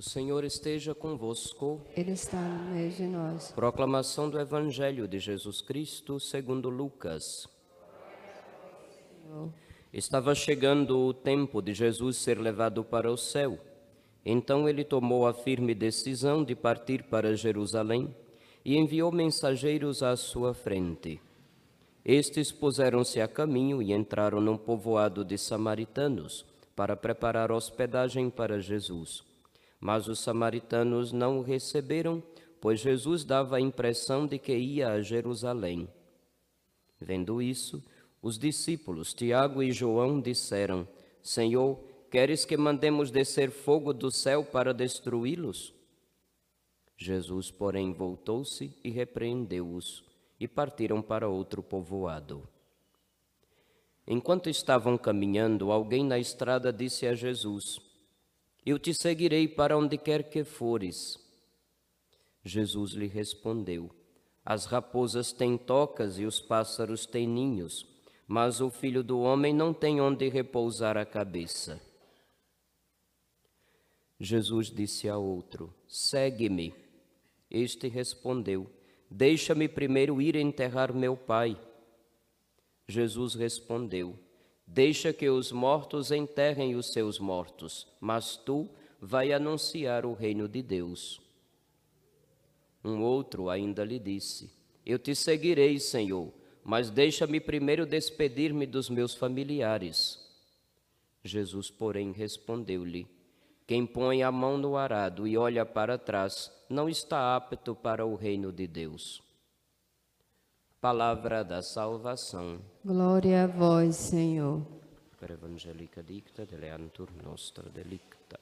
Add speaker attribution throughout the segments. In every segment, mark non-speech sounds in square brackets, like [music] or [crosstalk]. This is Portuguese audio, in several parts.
Speaker 1: O Senhor esteja convosco.
Speaker 2: Ele está no meio de nós.
Speaker 1: Proclamação do Evangelho de Jesus Cristo segundo Lucas. Estava chegando o tempo de Jesus ser levado para o céu. Então ele tomou a firme decisão de partir para Jerusalém e enviou mensageiros à sua frente. Estes puseram-se a caminho e entraram num povoado de samaritanos para preparar hospedagem para Jesus. Mas os samaritanos não o receberam, pois Jesus dava a impressão de que ia a Jerusalém. Vendo isso, os discípulos Tiago e João disseram: Senhor, queres que mandemos descer fogo do céu para destruí-los? Jesus, porém, voltou-se e repreendeu-os, e partiram para outro povoado. Enquanto estavam caminhando, alguém na estrada disse a Jesus: Eu te seguirei para onde quer que fores. Jesus lhe respondeu: As raposas têm tocas e os pássaros têm ninhos, mas o filho do homem não tem onde repousar a cabeça. Jesus disse a outro: Segue-me. Este respondeu: Deixa-me primeiro ir enterrar meu pai. Jesus respondeu: Deixa que os mortos enterrem os seus mortos, mas tu vai anunciar o reino de Deus. Um outro ainda lhe disse: Eu te seguirei, Senhor, mas deixa-me primeiro despedir-me dos meus familiares. Jesus, porém, respondeu-lhe: quem põe a mão no arado e olha para trás não está apto para o reino de Deus. Palavra da salvação.
Speaker 2: Glória a vós, Senhor.
Speaker 1: Per evangelica dicta deleantur nostra delicta.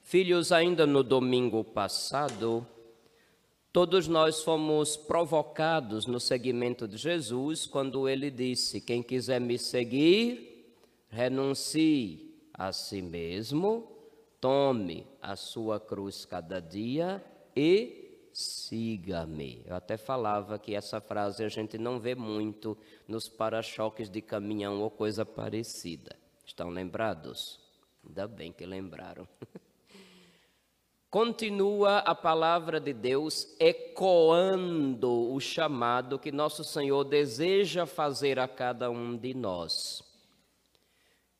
Speaker 1: Filhos, ainda no domingo passado, todos nós fomos provocados no seguimento de Jesus quando ele disse: Quem quiser me seguir, renuncie a si mesmo, tome a sua cruz cada dia e siga-me. Eu até falava que essa frase a gente não vê muito nos para-choques de caminhão ou coisa parecida. Estão lembrados? Ainda bem que lembraram. [laughs] Continua a palavra de Deus ecoando o chamado que nosso Senhor deseja fazer a cada um de nós.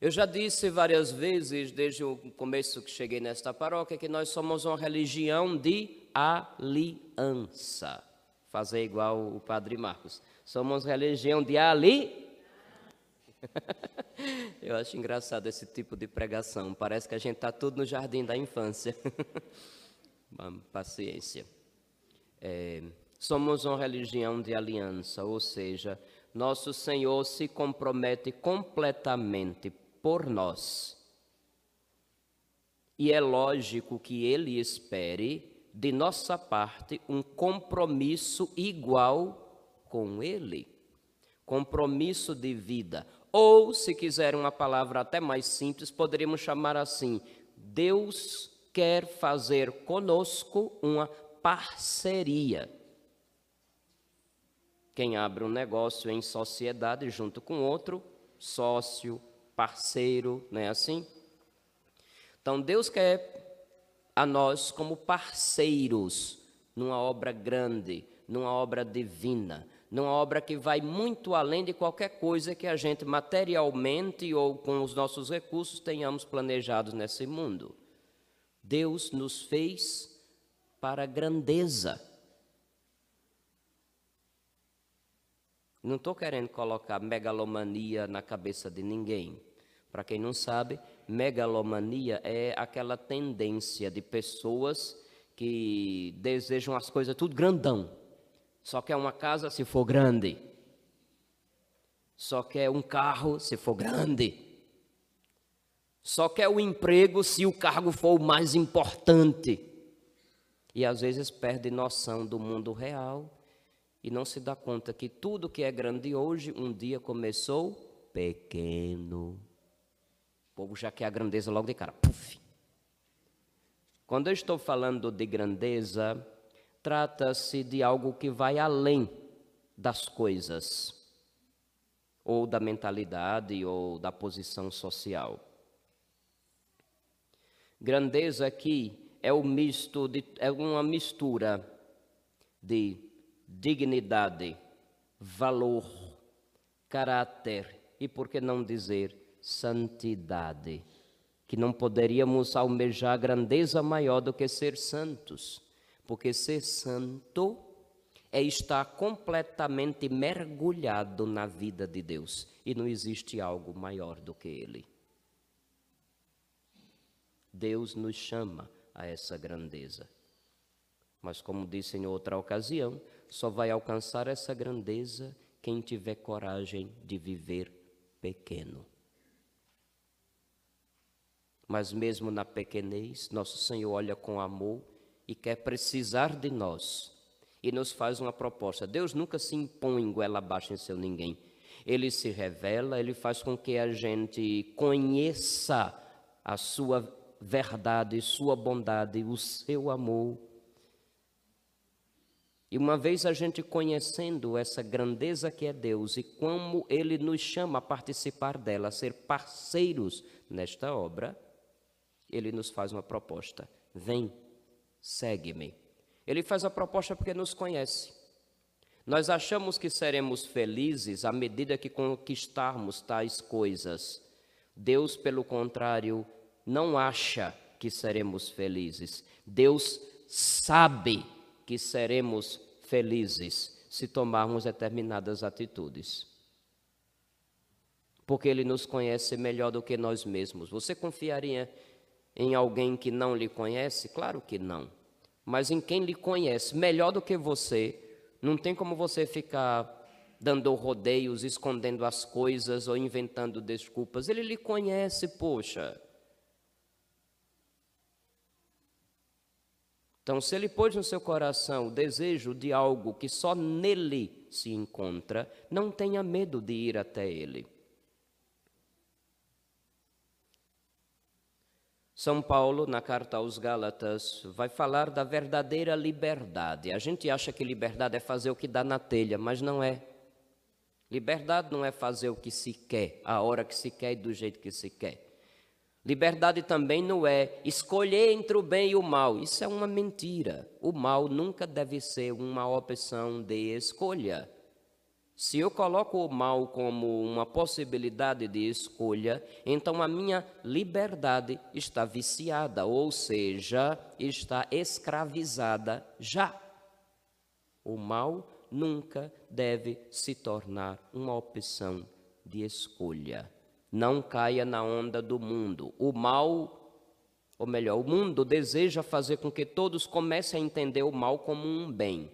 Speaker 1: Eu já disse várias vezes, desde o começo que cheguei nesta paróquia, que nós somos uma religião de aliança. Fazer igual o Padre Marcos. Somos religião de ali. [laughs] Eu acho engraçado esse tipo de pregação. Parece que a gente está tudo no jardim da infância. [laughs] Paciência. É, somos uma religião de aliança, ou seja, nosso Senhor se compromete completamente por nós. E é lógico que ele espere de nossa parte um compromisso igual com ele. Compromisso de vida. Ou, se quiser uma palavra até mais simples, poderíamos chamar assim: Deus quer fazer conosco uma parceria. Quem abre um negócio em sociedade junto com outro, sócio, parceiro, não é assim? Então Deus quer a nós como parceiros numa obra grande, numa obra divina, numa obra que vai muito além de qualquer coisa que a gente materialmente ou com os nossos recursos tenhamos planejados nesse mundo. Deus nos fez para grandeza. Não estou querendo colocar megalomania na cabeça de ninguém. Para quem não sabe, megalomania é aquela tendência de pessoas que desejam as coisas tudo grandão. Só quer uma casa se for grande. Só quer um carro se for grande. Só quer o emprego se o cargo for o mais importante. E às vezes perde noção do mundo real e não se dá conta que tudo que é grande hoje, um dia começou pequeno. O povo já quer a grandeza logo de cara. Puf. Quando eu estou falando de grandeza, trata-se de algo que vai além das coisas, ou da mentalidade, ou da posição social. Grandeza aqui é, o misto de, é uma mistura de dignidade, valor, caráter e, por que não dizer, santidade. Que não poderíamos almejar grandeza maior do que ser santos, porque ser santo é estar completamente mergulhado na vida de Deus e não existe algo maior do que Ele. Deus nos chama a essa grandeza. Mas, como disse em outra ocasião, só vai alcançar essa grandeza quem tiver coragem de viver pequeno. Mas, mesmo na pequenez, nosso Senhor olha com amor e quer precisar de nós e nos faz uma proposta. Deus nunca se impõe goela abaixo em seu ninguém. Ele se revela, ele faz com que a gente conheça a sua verdade, sua bondade, o seu amor. E uma vez a gente conhecendo essa grandeza que é Deus e como Ele nos chama a participar dela, a ser parceiros nesta obra, Ele nos faz uma proposta: vem, segue-me. Ele faz a proposta porque nos conhece. Nós achamos que seremos felizes à medida que conquistarmos tais coisas. Deus, pelo contrário, não acha que seremos felizes. Deus sabe que seremos felizes se tomarmos determinadas atitudes. Porque Ele nos conhece melhor do que nós mesmos. Você confiaria em alguém que não lhe conhece? Claro que não mas em quem lhe conhece melhor do que você, não tem como você ficar dando rodeios, escondendo as coisas ou inventando desculpas. Ele lhe conhece, poxa. Então, se ele pôs no seu coração o desejo de algo que só nele se encontra, não tenha medo de ir até ele. São Paulo, na carta aos Gálatas, vai falar da verdadeira liberdade. A gente acha que liberdade é fazer o que dá na telha, mas não é. Liberdade não é fazer o que se quer, a hora que se quer e do jeito que se quer. Liberdade também não é escolher entre o bem e o mal. Isso é uma mentira. O mal nunca deve ser uma opção de escolha. Se eu coloco o mal como uma possibilidade de escolha, então a minha liberdade está viciada, ou seja, está escravizada já. O mal nunca deve se tornar uma opção de escolha. Não caia na onda do mundo. O mal, ou melhor, o mundo deseja fazer com que todos comecem a entender o mal como um bem.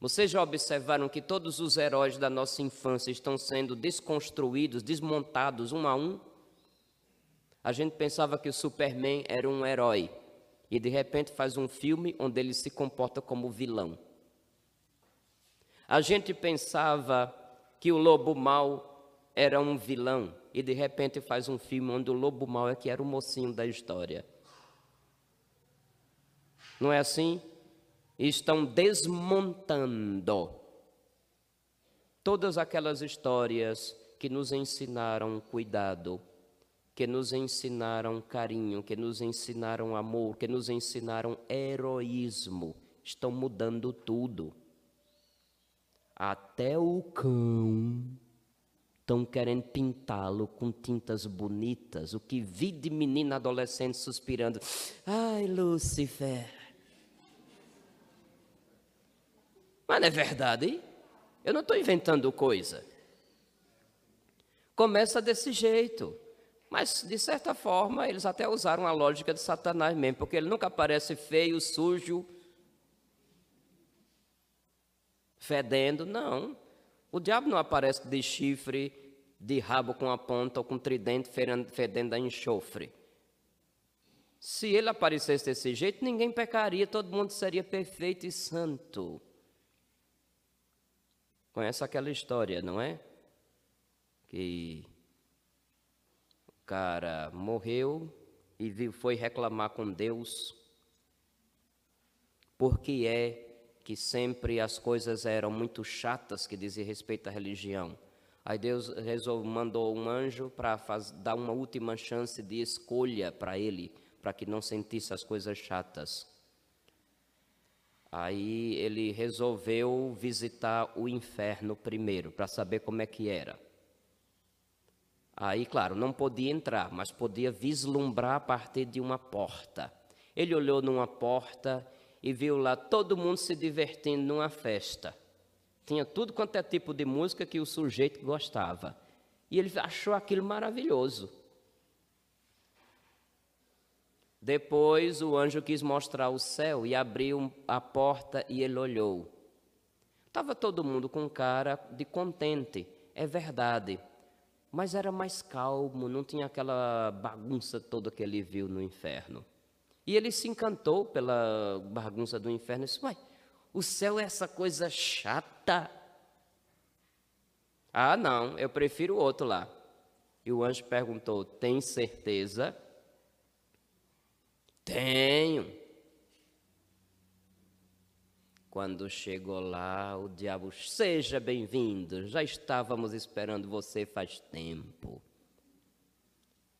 Speaker 1: Vocês já observaram que todos os heróis da nossa infância estão sendo desconstruídos, desmontados um a um? A gente pensava que o Superman era um herói e de repente faz um filme onde ele se comporta como vilão. A gente pensava que o lobo mau era um vilão e de repente faz um filme onde o lobo mau é que era o mocinho da história. Não é assim? Estão desmontando todas aquelas histórias que nos ensinaram cuidado, que nos ensinaram carinho, que nos ensinaram amor, que nos ensinaram heroísmo. Estão mudando tudo. Até o cão estão querendo pintá-lo com tintas bonitas. O que vi de menina adolescente suspirando. Ai, Lúcifer. Mas não é verdade? Eu não estou inventando coisa. Começa desse jeito. Mas, de certa forma, eles até usaram a lógica de Satanás mesmo, porque ele nunca aparece feio, sujo, fedendo. Não. O diabo não aparece de chifre, de rabo com a ponta ou com tridente fedendo a enxofre. Se ele aparecesse desse jeito, ninguém pecaria, todo mundo seria perfeito e santo. Conhece aquela história, não é? Que o cara morreu e foi reclamar com Deus. Porque é que sempre as coisas eram muito chatas que dizem respeito à religião. Aí Deus resolveu, mandou um anjo para dar uma última chance de escolha para ele, para que não sentisse as coisas chatas. Aí ele resolveu visitar o inferno primeiro, para saber como é que era. Aí, claro, não podia entrar, mas podia vislumbrar a partir de uma porta. Ele olhou numa porta e viu lá todo mundo se divertindo numa festa. Tinha tudo quanto é tipo de música que o sujeito gostava. E ele achou aquilo maravilhoso. Depois o anjo quis mostrar o céu e abriu a porta e ele olhou. Estava todo mundo com cara de contente, é verdade, mas era mais calmo, não tinha aquela bagunça toda que ele viu no inferno. E ele se encantou pela bagunça do inferno e disse: Uai, o céu é essa coisa chata. Ah, não, eu prefiro o outro lá. E o anjo perguntou: Tem certeza? Tenho. Quando chegou lá, o diabo, seja bem-vindo, já estávamos esperando você faz tempo.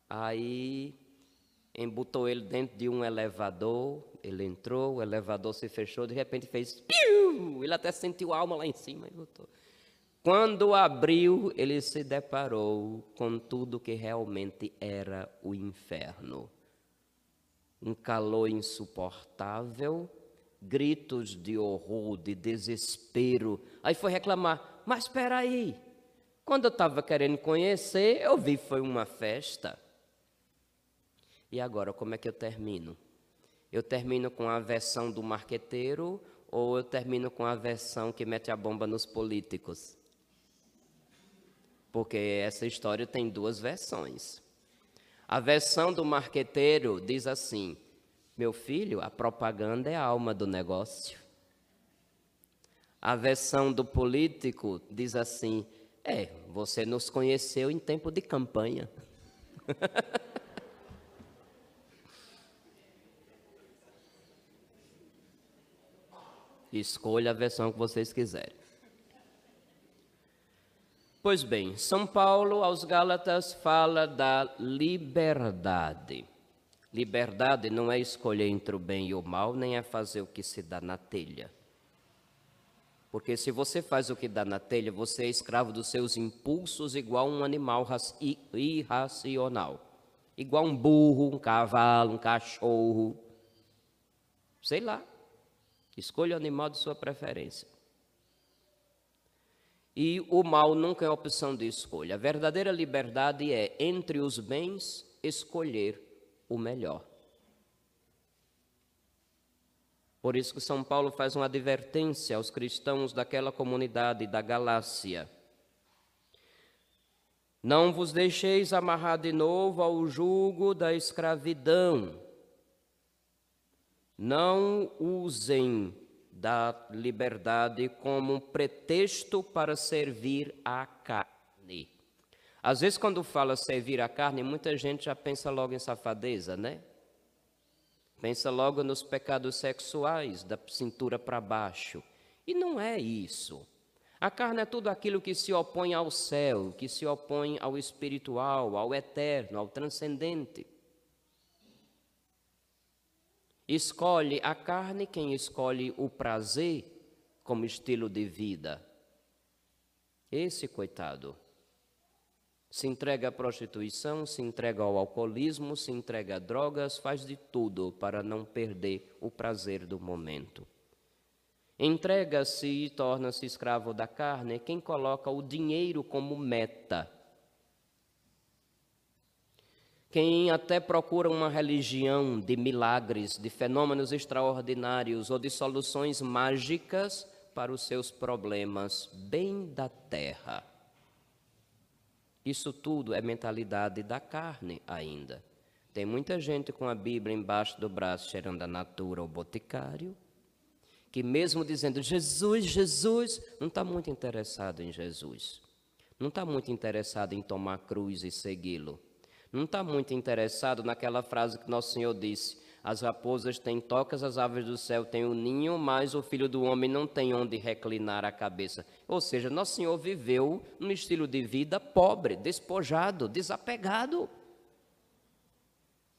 Speaker 1: Aí embutou ele dentro de um elevador, ele entrou, o elevador se fechou, de repente fez piu! Ele até sentiu a alma lá em cima e voltou. Quando abriu, ele se deparou com tudo que realmente era o inferno. Um calor insuportável, gritos de horror, de desespero. Aí foi reclamar: Mas espera aí, quando eu estava querendo conhecer, eu vi foi uma festa. E agora, como é que eu termino? Eu termino com a versão do marqueteiro ou eu termino com a versão que mete a bomba nos políticos? Porque essa história tem duas versões. A versão do marqueteiro diz assim: Meu filho, a propaganda é a alma do negócio. A versão do político diz assim: É, você nos conheceu em tempo de campanha. [laughs] Escolha a versão que vocês quiserem. Pois bem, São Paulo aos Gálatas fala da liberdade. Liberdade não é escolher entre o bem e o mal, nem é fazer o que se dá na telha. Porque se você faz o que dá na telha, você é escravo dos seus impulsos, igual um animal irracional. Igual um burro, um cavalo, um cachorro. Sei lá. Escolha o animal de sua preferência. E o mal nunca é opção de escolha. A verdadeira liberdade é, entre os bens, escolher o melhor. Por isso que São Paulo faz uma advertência aos cristãos daquela comunidade da Galácia. Não vos deixeis amarrar de novo ao jugo da escravidão não usem da liberdade como um pretexto para servir à carne. Às vezes, quando fala servir à carne, muita gente já pensa logo em safadeza, né? Pensa logo nos pecados sexuais, da cintura para baixo. E não é isso. A carne é tudo aquilo que se opõe ao céu, que se opõe ao espiritual, ao eterno, ao transcendente. Escolhe a carne quem escolhe o prazer como estilo de vida. Esse coitado se entrega à prostituição, se entrega ao alcoolismo, se entrega a drogas, faz de tudo para não perder o prazer do momento. Entrega-se e torna-se escravo da carne quem coloca o dinheiro como meta quem até procura uma religião de milagres, de fenômenos extraordinários ou de soluções mágicas para os seus problemas, bem da terra. Isso tudo é mentalidade da carne ainda. Tem muita gente com a Bíblia embaixo do braço, cheirando a natura ou boticário, que mesmo dizendo Jesus, Jesus, não está muito interessado em Jesus. Não está muito interessado em tomar cruz e segui-lo não está muito interessado naquela frase que Nosso Senhor disse: As raposas têm tocas, as aves do céu têm o um ninho, mas o filho do homem não tem onde reclinar a cabeça. Ou seja, Nosso Senhor viveu num estilo de vida pobre, despojado, desapegado.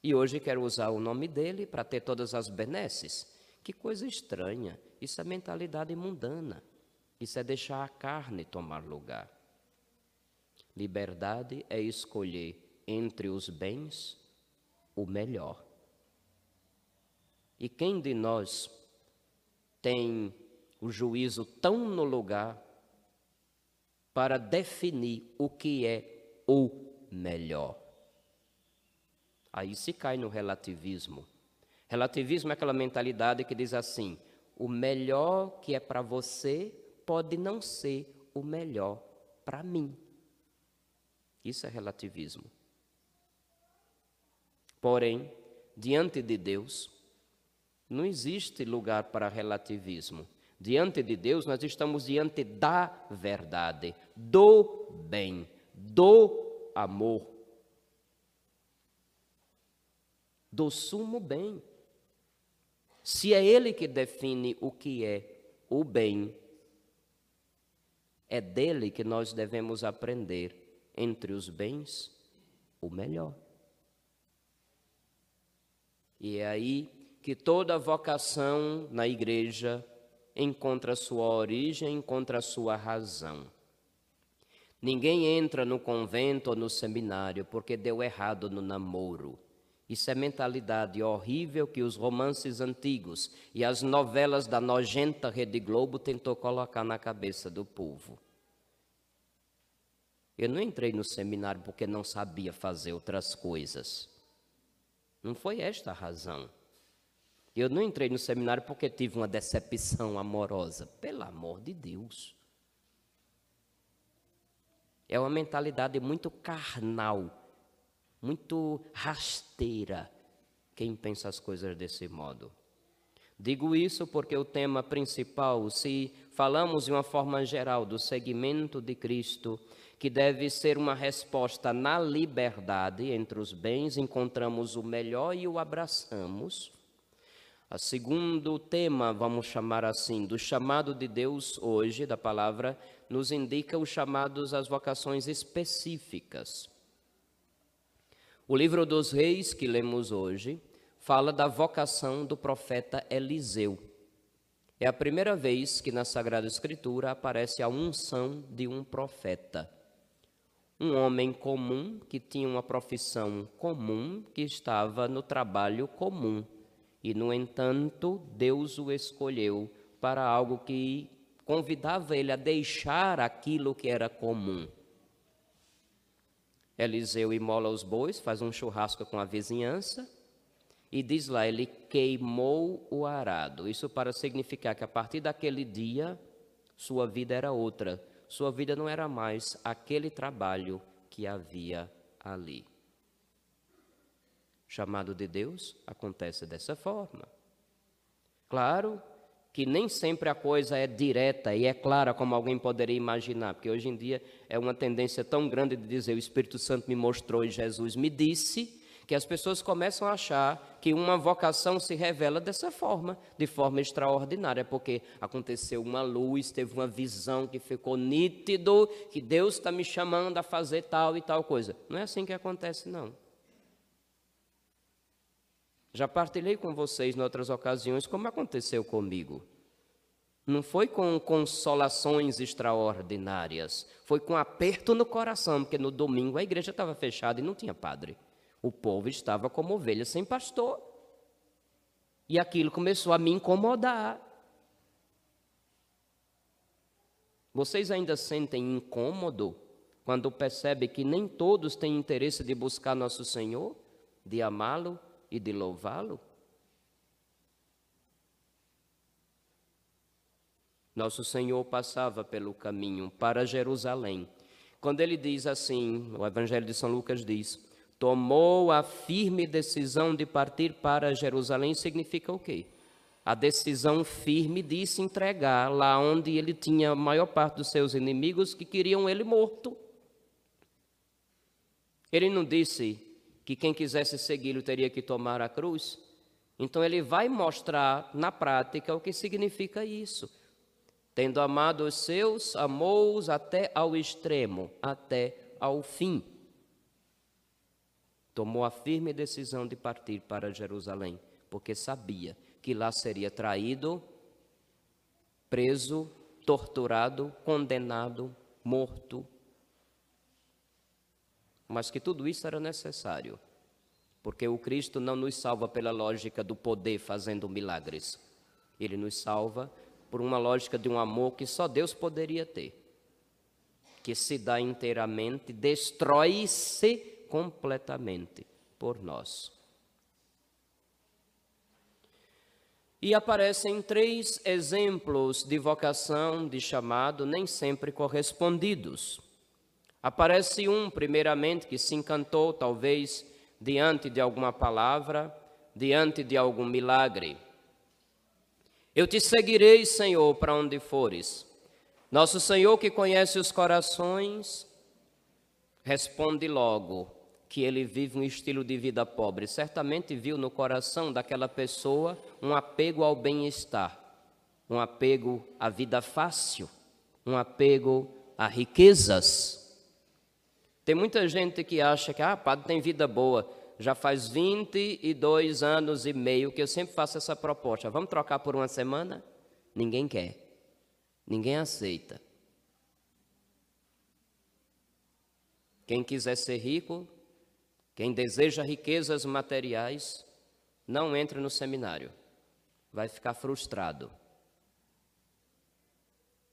Speaker 1: E hoje quero usar o nome dele para ter todas as benesses. Que coisa estranha. Isso é mentalidade mundana. Isso é deixar a carne tomar lugar. Liberdade é escolher entre os bens o melhor. E quem de nós tem o juízo tão no lugar para definir o que é o melhor? Aí se cai no relativismo. Relativismo é aquela mentalidade que diz assim: o melhor que é para você pode não ser o melhor para mim. Isso é relativismo. Porém, diante de Deus, não existe lugar para relativismo. Diante de Deus, nós estamos diante da verdade, do bem, do amor, do sumo bem. Se é Ele que define o que é o bem, é dele que nós devemos aprender entre os bens o melhor. E é aí que toda vocação na igreja encontra sua origem, encontra sua razão. Ninguém entra no convento ou no seminário porque deu errado no namoro. Isso é mentalidade horrível que os romances antigos e as novelas da nojenta Rede Globo tentou colocar na cabeça do povo. Eu não entrei no seminário porque não sabia fazer outras coisas. Não foi esta a razão. Eu não entrei no seminário porque tive uma decepção amorosa. Pelo amor de Deus. É uma mentalidade muito carnal muito rasteira quem pensa as coisas desse modo. Digo isso porque o tema principal, se falamos de uma forma geral do segmento de Cristo, que deve ser uma resposta na liberdade entre os bens, encontramos o melhor e o abraçamos. O segundo tema, vamos chamar assim, do chamado de Deus hoje, da palavra, nos indica os chamados às vocações específicas. O livro dos Reis, que lemos hoje, fala da vocação do profeta Eliseu. É a primeira vez que na Sagrada Escritura aparece a unção de um profeta. Um homem comum que tinha uma profissão comum, que estava no trabalho comum. E, no entanto, Deus o escolheu para algo que convidava ele a deixar aquilo que era comum. Eliseu imola os bois, faz um churrasco com a vizinhança e diz lá: ele queimou o arado. Isso para significar que a partir daquele dia sua vida era outra. Sua vida não era mais aquele trabalho que havia ali. Chamado de Deus acontece dessa forma. Claro que nem sempre a coisa é direta e é clara como alguém poderia imaginar, porque hoje em dia é uma tendência tão grande de dizer o Espírito Santo me mostrou e Jesus me disse, que as pessoas começam a achar que uma vocação se revela dessa forma, de forma extraordinária, porque aconteceu uma luz, teve uma visão que ficou nítido, que Deus está me chamando a fazer tal e tal coisa. Não é assim que acontece, não. Já partilhei com vocês em outras ocasiões como aconteceu comigo. Não foi com consolações extraordinárias, foi com aperto no coração, porque no domingo a igreja estava fechada e não tinha padre. O povo estava como ovelha sem pastor. E aquilo começou a me incomodar. Vocês ainda sentem incômodo quando percebem que nem todos têm interesse de buscar nosso Senhor, de amá-lo, e de louvá-lo? Nosso Senhor passava pelo caminho para Jerusalém. Quando ele diz assim, o Evangelho de São Lucas diz: tomou a firme decisão de partir para Jerusalém, significa o quê? A decisão firme de se entregar lá onde ele tinha a maior parte dos seus inimigos que queriam ele morto. Ele não disse, que quem quisesse segui-lo teria que tomar a cruz. Então ele vai mostrar na prática o que significa isso. Tendo amado os seus, amou-os até ao extremo, até ao fim. Tomou a firme decisão de partir para Jerusalém, porque sabia que lá seria traído, preso, torturado, condenado, morto. Mas que tudo isso era necessário, porque o Cristo não nos salva pela lógica do poder fazendo milagres. Ele nos salva por uma lógica de um amor que só Deus poderia ter, que se dá inteiramente, destrói-se completamente por nós. E aparecem três exemplos de vocação, de chamado, nem sempre correspondidos. Aparece um, primeiramente, que se encantou, talvez, diante de alguma palavra, diante de algum milagre. Eu te seguirei, Senhor, para onde fores. Nosso Senhor, que conhece os corações, responde logo que ele vive um estilo de vida pobre. Certamente viu no coração daquela pessoa um apego ao bem-estar, um apego à vida fácil, um apego a riquezas. Tem muita gente que acha que, ah, padre tem vida boa já faz 22 anos e meio que eu sempre faço essa proposta. Vamos trocar por uma semana? Ninguém quer. Ninguém aceita. Quem quiser ser rico, quem deseja riquezas materiais, não entre no seminário. Vai ficar frustrado.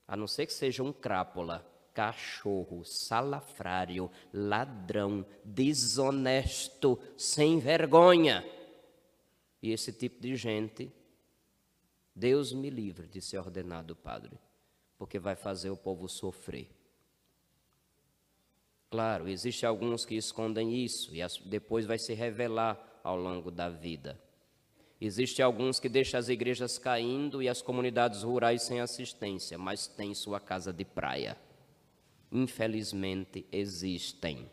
Speaker 1: A não ser que seja um crápula cachorro, salafrário, ladrão, desonesto, sem vergonha. E esse tipo de gente, Deus me livre de ser ordenado padre, porque vai fazer o povo sofrer. Claro, existem alguns que escondem isso e depois vai se revelar ao longo da vida. Existem alguns que deixam as igrejas caindo e as comunidades rurais sem assistência, mas tem sua casa de praia infelizmente existem.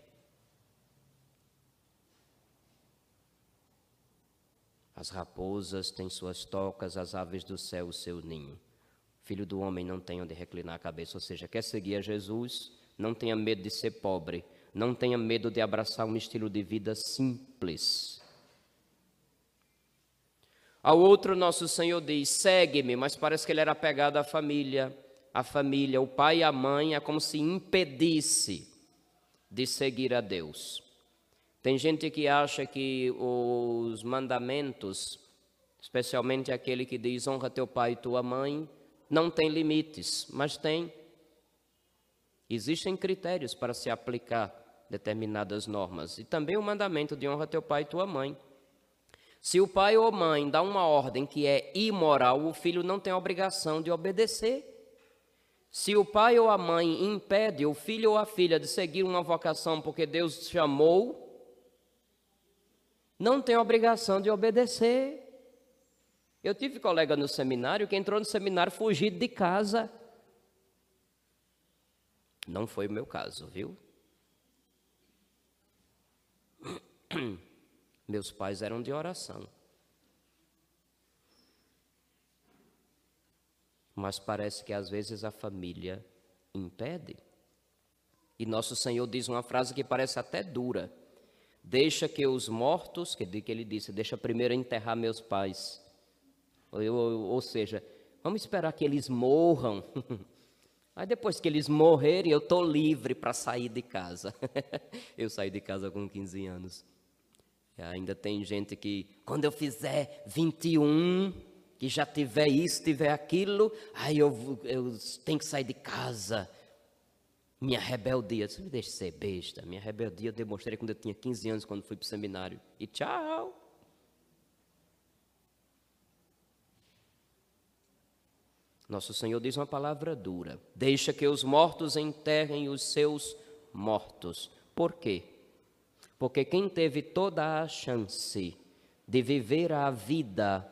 Speaker 1: As raposas têm suas tocas, as aves do céu o seu ninho. Filho do homem não tem onde reclinar a cabeça, ou seja, quer seguir a Jesus, não tenha medo de ser pobre, não tenha medo de abraçar um estilo de vida simples. Ao outro, nosso Senhor diz: segue-me, mas parece que ele era apegado à família a família, o pai e a mãe, é como se impedisse de seguir a Deus. Tem gente que acha que os mandamentos, especialmente aquele que diz honra teu pai e tua mãe, não tem limites, mas tem. Existem critérios para se aplicar determinadas normas. E também o mandamento de honra teu pai e tua mãe. Se o pai ou mãe dá uma ordem que é imoral, o filho não tem obrigação de obedecer. Se o pai ou a mãe impede o filho ou a filha de seguir uma vocação porque Deus chamou, não tem obrigação de obedecer. Eu tive colega no seminário que entrou no seminário fugido de casa. Não foi o meu caso, viu? Meus pais eram de oração. mas parece que às vezes a família impede. E nosso Senhor diz uma frase que parece até dura: Deixa que os mortos, que, que ele disse, deixa primeiro enterrar meus pais. Ou, ou, ou seja, vamos esperar que eles morram. [laughs] Aí depois que eles morrerem, eu estou livre para sair de casa. [laughs] eu saí de casa com 15 anos. E ainda tem gente que, quando eu fizer 21, que já tiver isso, tiver aquilo, aí eu, eu tenho que sair de casa. Minha rebeldia, deixa ser besta. Minha rebeldia eu demonstrei quando eu tinha 15 anos, quando fui para o seminário. E tchau. Nosso Senhor diz uma palavra dura: Deixa que os mortos enterrem os seus mortos. Por quê? Porque quem teve toda a chance de viver a vida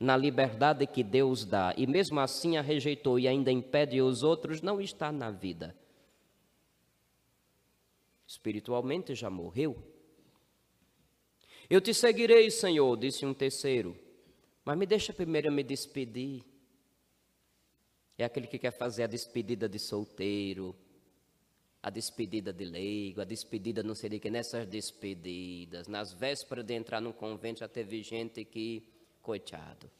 Speaker 1: na liberdade que Deus dá e mesmo assim a rejeitou e ainda impede os outros, não está na vida. Espiritualmente já morreu. Eu te seguirei, Senhor, disse um terceiro, mas me deixa primeiro me despedir. É aquele que quer fazer a despedida de solteiro. a despedida de leigo, a despedida não de que, nessas despedidas, nas vésperas de entrar no convento já teve gente que, coitado,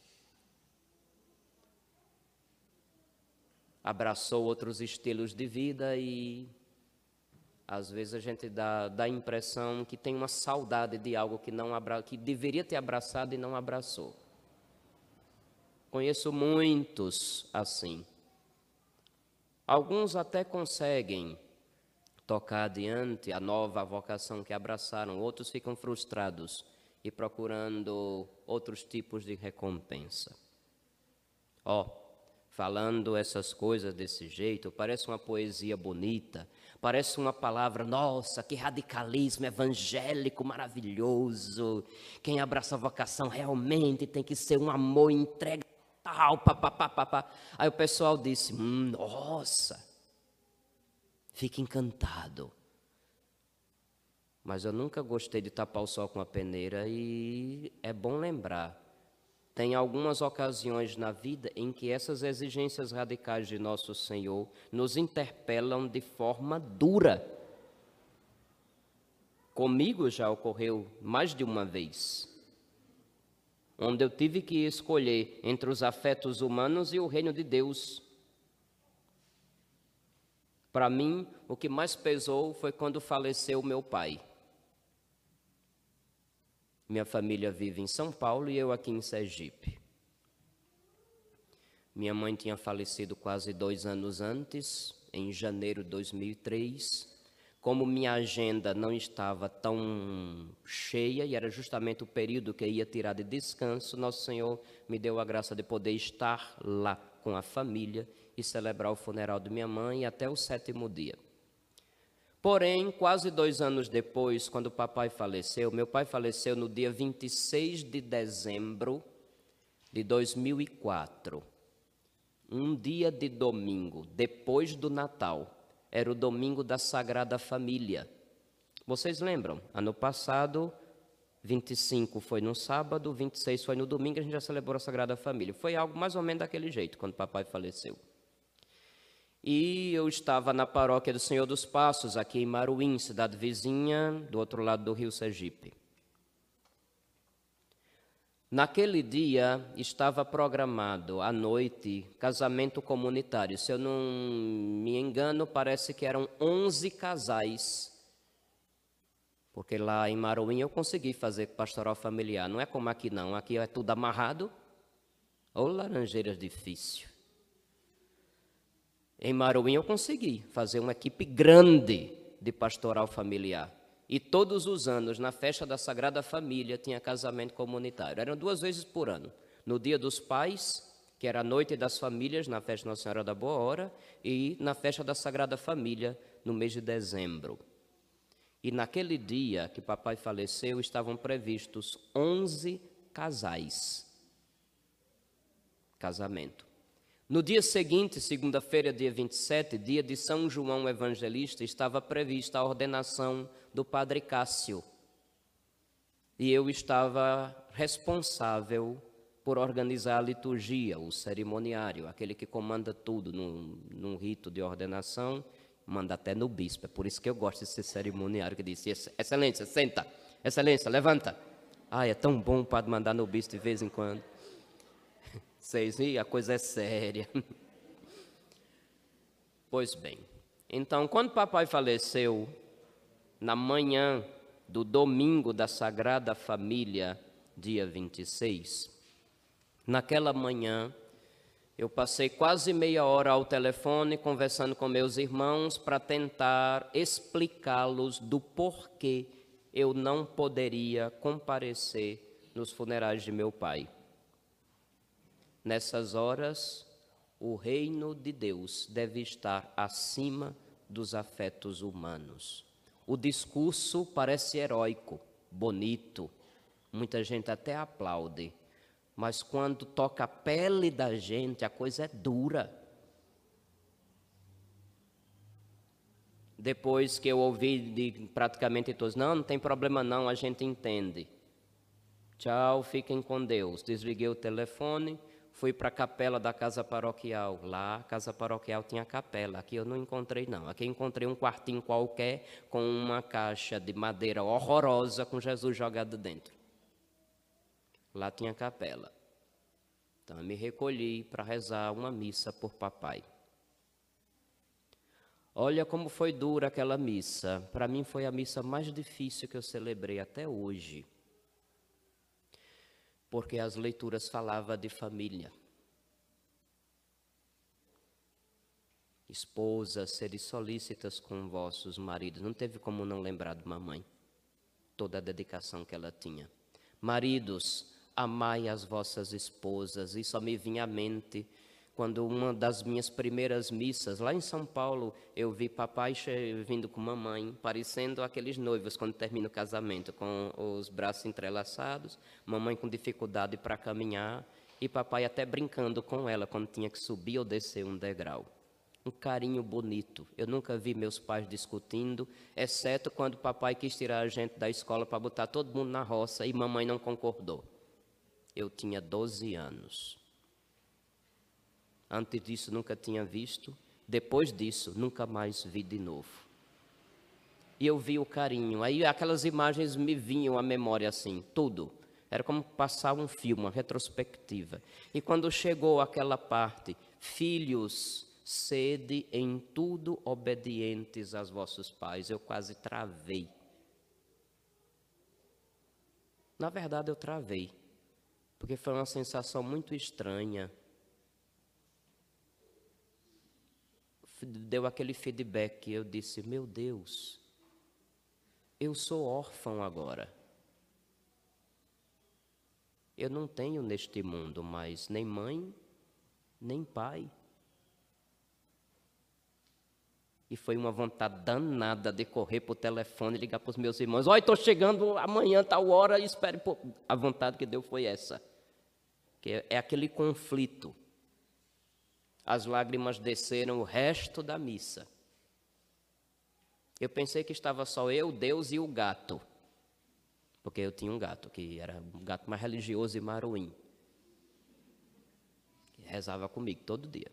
Speaker 1: abraçou outros estilos de vida e às vezes a gente dá, dá a impressão que tem uma saudade de algo que, não abra, que deveria ter abraçado e não abraçou. Conheço muitos assim. Alguns até conseguem tocar adiante a nova vocação que abraçaram, outros ficam frustrados e procurando outros tipos de recompensa. Ó, oh, falando essas coisas desse jeito, parece uma poesia bonita, parece uma palavra, nossa, que radicalismo evangélico maravilhoso. Quem abraça a vocação realmente tem que ser um amor entregue Aí o pessoal disse: hum, nossa, fique encantado. Mas eu nunca gostei de tapar o sol com a peneira e é bom lembrar tem algumas ocasiões na vida em que essas exigências radicais de nosso Senhor nos interpelam de forma dura. Comigo já ocorreu mais de uma vez, onde eu tive que escolher entre os afetos humanos e o reino de Deus. Para mim, o que mais pesou foi quando faleceu meu pai. Minha família vive em São Paulo e eu aqui em Sergipe. Minha mãe tinha falecido quase dois anos antes, em janeiro de 2003. Como minha agenda não estava tão cheia e era justamente o período que eu ia tirar de descanso, Nosso Senhor me deu a graça de poder estar lá com a família e celebrar o funeral de minha mãe até o sétimo dia. Porém, quase dois anos depois, quando o papai faleceu, meu pai faleceu no dia 26 de dezembro de 2004. Um dia de domingo, depois do Natal. Era o domingo da Sagrada Família. Vocês lembram? Ano passado, 25 foi no sábado, 26 foi no domingo, a gente já celebrou a Sagrada Família. Foi algo mais ou menos daquele jeito, quando papai faleceu. E eu estava na paróquia do Senhor dos Passos, aqui em Maruim, cidade vizinha, do outro lado do rio Sergipe. Naquele dia estava programado à noite casamento comunitário. Se eu não me engano, parece que eram 11 casais. Porque lá em Maruim eu consegui fazer pastoral familiar. Não é como aqui não, aqui é tudo amarrado. Ou laranjeiras difícil. Em Maruim eu consegui fazer uma equipe grande de pastoral familiar. E todos os anos, na festa da Sagrada Família, tinha casamento comunitário. Eram duas vezes por ano. No dia dos pais, que era a noite das famílias, na festa Nossa Senhora da Boa Hora, e na festa da Sagrada Família, no mês de dezembro. E naquele dia que papai faleceu, estavam previstos 11 casais. Casamento. No dia seguinte, segunda-feira, dia 27, dia de São João Evangelista, estava prevista a ordenação do Padre Cássio. E eu estava responsável por organizar a liturgia, o cerimoniário, aquele que comanda tudo num, num rito de ordenação, manda até no bispo. É por isso que eu gosto de ser cerimoniário, que disse, excelência, senta, excelência, levanta. Ah, é tão bom o padre mandar no bispo de vez em quando. Vocês e a coisa é séria. [laughs] Pois bem, então quando papai faleceu, na manhã do domingo da Sagrada Família, dia 26, naquela manhã, eu passei quase meia hora ao telefone conversando com meus irmãos para tentar explicá-los do porquê eu não poderia comparecer nos funerais de meu pai. Nessas horas, o reino de Deus deve estar acima dos afetos humanos. O discurso parece heróico, bonito, muita gente até aplaude, mas quando toca a pele da gente, a coisa é dura. Depois que eu ouvi de praticamente todos, não, não tem problema não, a gente entende. Tchau, fiquem com Deus. Desliguei o telefone Fui para a capela da casa paroquial. Lá, a casa paroquial tinha capela. Aqui eu não encontrei, não. Aqui encontrei um quartinho qualquer com uma caixa de madeira horrorosa com Jesus jogado dentro. Lá tinha capela. Então eu me recolhi para rezar uma missa por papai. Olha como foi dura aquela missa. Para mim foi a missa mais difícil que eu celebrei até hoje porque as leituras falavam de família. Esposas, seres solícitas com vossos maridos. Não teve como não lembrar de mamãe. Toda a dedicação que ela tinha. Maridos, amai as vossas esposas. Isso me vinha à mente quando uma das minhas primeiras missas, lá em São Paulo, eu vi papai vindo com mamãe, parecendo aqueles noivos quando termina o casamento, com os braços entrelaçados, mamãe com dificuldade para caminhar e papai até brincando com ela quando tinha que subir ou descer um degrau. Um carinho bonito. Eu nunca vi meus pais discutindo, exceto quando papai quis tirar a gente da escola para botar todo mundo na roça e mamãe não concordou. Eu tinha 12 anos. Antes disso nunca tinha visto, depois disso nunca mais vi de novo. E eu vi o carinho, aí aquelas imagens me vinham à memória assim, tudo. Era como passar um filme, uma retrospectiva. E quando chegou aquela parte, filhos, sede em tudo obedientes aos vossos pais, eu quase travei. Na verdade, eu travei, porque foi uma sensação muito estranha deu aquele feedback. Eu disse: Meu Deus, eu sou órfão agora. Eu não tenho neste mundo mais nem mãe, nem pai. E foi uma vontade danada de correr para o telefone e ligar para os meus irmãos: Olha, estou chegando amanhã, tal hora, espere. A vontade que deu foi essa. Que é aquele conflito as lágrimas desceram o resto da missa. Eu pensei que estava só eu, Deus e o gato. Porque eu tinha um gato, que era um gato mais religioso e maruim. Que rezava comigo todo dia.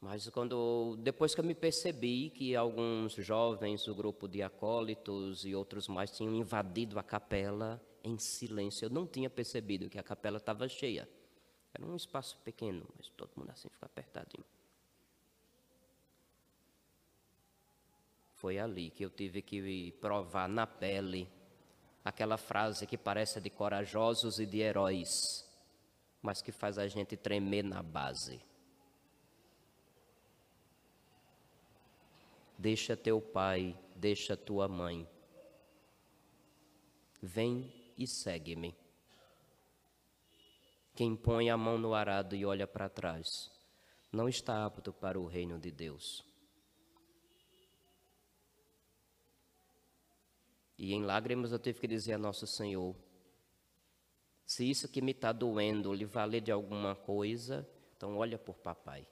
Speaker 1: Mas quando depois que eu me percebi que alguns jovens do grupo de acólitos e outros mais tinham invadido a capela em silêncio, eu não tinha percebido que a capela estava cheia. Era um espaço pequeno, mas todo mundo assim ficou apertadinho. Foi ali que eu tive que provar na pele aquela frase que parece de corajosos e de heróis, mas que faz a gente tremer na base. Deixa teu pai, deixa tua mãe. Vem e segue-me. Quem põe a mão no arado e olha para trás não está apto para o reino de Deus. E em lágrimas eu tive que dizer a Nosso Senhor: se isso que me está doendo lhe valer de alguma coisa, então olha por papai.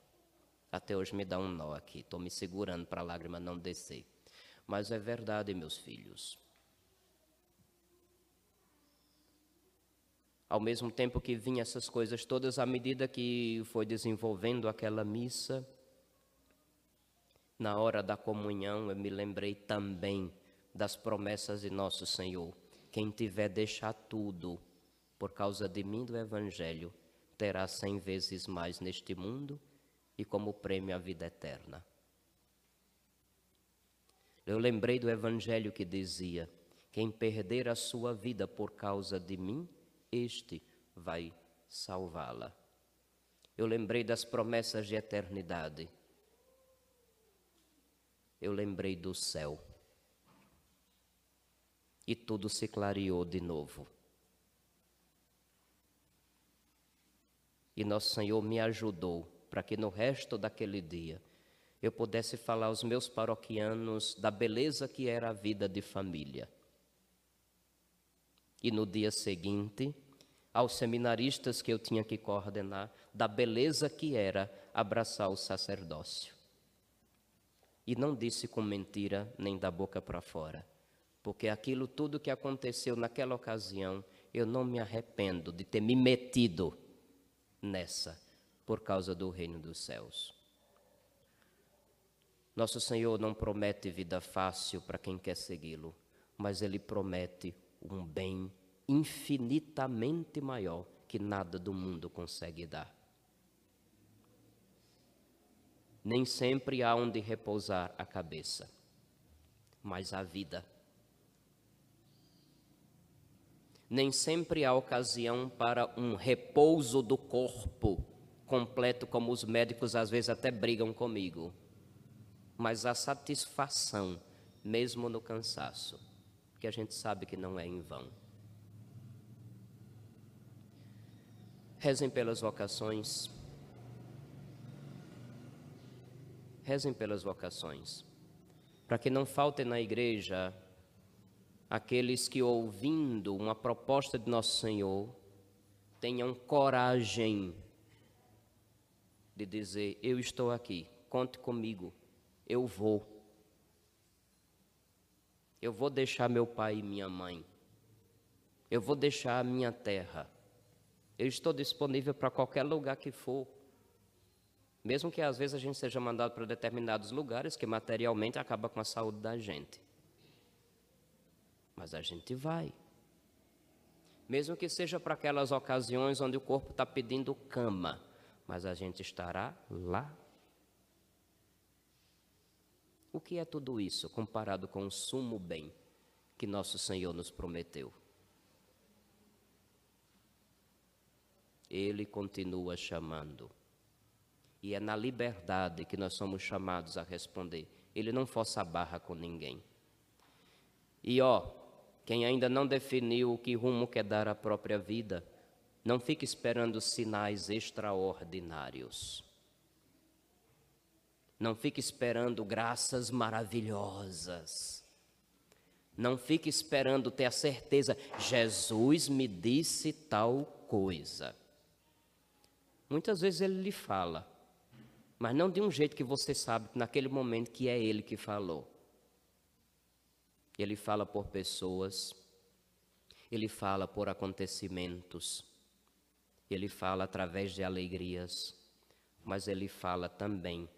Speaker 1: Até hoje me dá um nó aqui, estou me segurando para a lágrima não descer. Mas é verdade, meus filhos. Ao mesmo tempo que vinham essas coisas todas, à medida que foi desenvolvendo aquela missa, na hora da comunhão, eu me lembrei também das promessas de nosso Senhor. Quem tiver deixar tudo por causa de mim do Evangelho, terá cem vezes mais neste mundo e como prêmio a vida eterna. Eu lembrei do Evangelho que dizia: quem perder a sua vida por causa de mim, este vai salvá-la. Eu lembrei das promessas de eternidade. Eu lembrei do céu. E tudo se clareou de novo. E nosso Senhor me ajudou para que no resto daquele dia eu pudesse falar aos meus paroquianos da beleza que era a vida de família e no dia seguinte, aos seminaristas que eu tinha que coordenar, da beleza que era abraçar o sacerdócio. E não disse com mentira nem da boca para fora, porque aquilo tudo que aconteceu naquela ocasião, eu não me arrependo de ter me metido nessa por causa do reino dos céus. Nosso Senhor não promete vida fácil para quem quer segui-lo, mas Ele promete um bem infinitamente maior que nada do mundo consegue dar. Nem sempre há onde repousar a cabeça, mas a vida. Nem sempre há ocasião para um repouso do corpo completo, como os médicos às vezes até brigam comigo, mas a satisfação, mesmo no cansaço, que a gente sabe que não é em vão. Rezem pelas vocações. Rezem pelas vocações. Para que não faltem na igreja aqueles que, ouvindo uma proposta de Nosso Senhor, tenham coragem de dizer: Eu estou aqui, conte comigo, eu vou. Eu vou deixar meu pai e minha mãe. Eu vou deixar a minha terra. Eu estou disponível para qualquer lugar que for. Mesmo que às vezes a gente seja mandado para determinados lugares que materialmente acaba com a saúde da gente. Mas a gente vai. Mesmo que seja para aquelas ocasiões onde o corpo está pedindo cama, mas a gente estará lá. O que é tudo isso comparado com o sumo bem que nosso Senhor nos prometeu? Ele continua chamando. E é na liberdade que nós somos chamados a responder. Ele não força a barra com ninguém. E ó, quem ainda não definiu o que rumo quer dar à própria vida, não fique esperando sinais extraordinários. Não fique esperando graças maravilhosas. Não fique esperando ter a certeza, Jesus me disse tal coisa. Muitas vezes ele lhe fala, mas não de um jeito que você sabe naquele momento que é ele que falou. Ele fala por pessoas, ele fala por acontecimentos, ele fala através de alegrias, mas ele fala também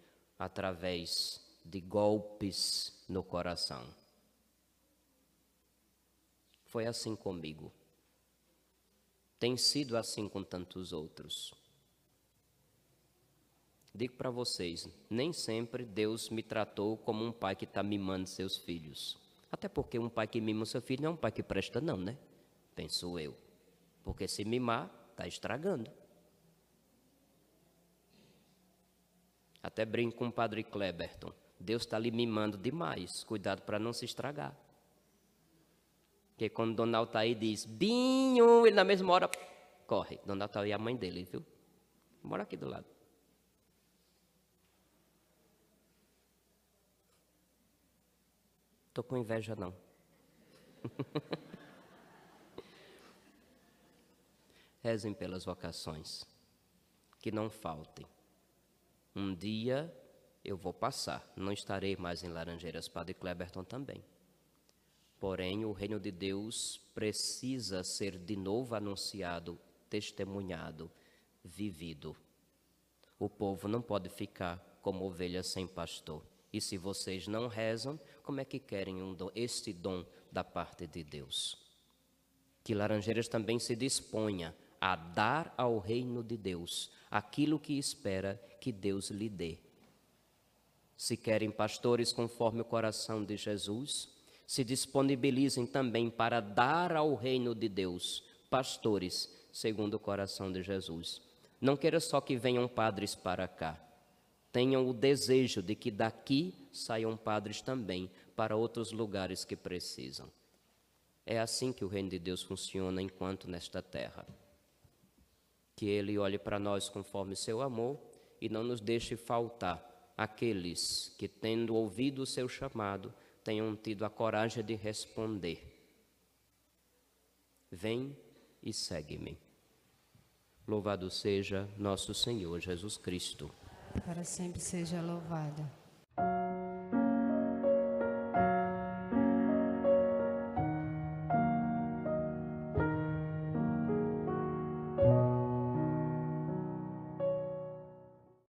Speaker 1: através de golpes no coração. Foi assim comigo. Tem sido assim com tantos outros. Digo para vocês, nem sempre Deus me tratou como um pai que está mimando seus filhos. Até porque um pai que mima seu filho não é um pai que presta, não, né? Penso eu. Porque se mimar, está estragando. Até brinco com o padre Kleberton. Deus está lhe mimando demais. Cuidado para não se estragar. Porque quando Dona Altair diz, Binho, ele na mesma hora corre. Dona Altair é a mãe dele, viu? Mora aqui do lado. Estou com inveja, não. [laughs] Rezem pelas vocações, que não faltem. Um dia eu vou passar, não estarei mais em Laranjeiras, Padre Cleberton também. Porém, o reino de Deus precisa ser de novo anunciado, testemunhado, vivido. O povo não pode ficar como ovelha sem pastor. E se vocês não rezam, como é que querem um dom, este dom da parte de Deus? Que Laranjeiras também se disponha a dar ao reino de Deus aquilo que espera que Deus lhe dê. Se querem pastores conforme o coração de Jesus, se disponibilizem também para dar ao reino de Deus pastores segundo o coração de Jesus. Não queira só que venham padres para cá tenham o desejo de que daqui saiam padres também para outros lugares que precisam. É assim que o reino de Deus funciona enquanto nesta terra. Que Ele olhe para nós conforme seu amor e não nos deixe faltar aqueles que, tendo ouvido o seu chamado, tenham tido a coragem de responder: Vem e segue-me. Louvado seja nosso Senhor Jesus Cristo
Speaker 2: para sempre seja louvada.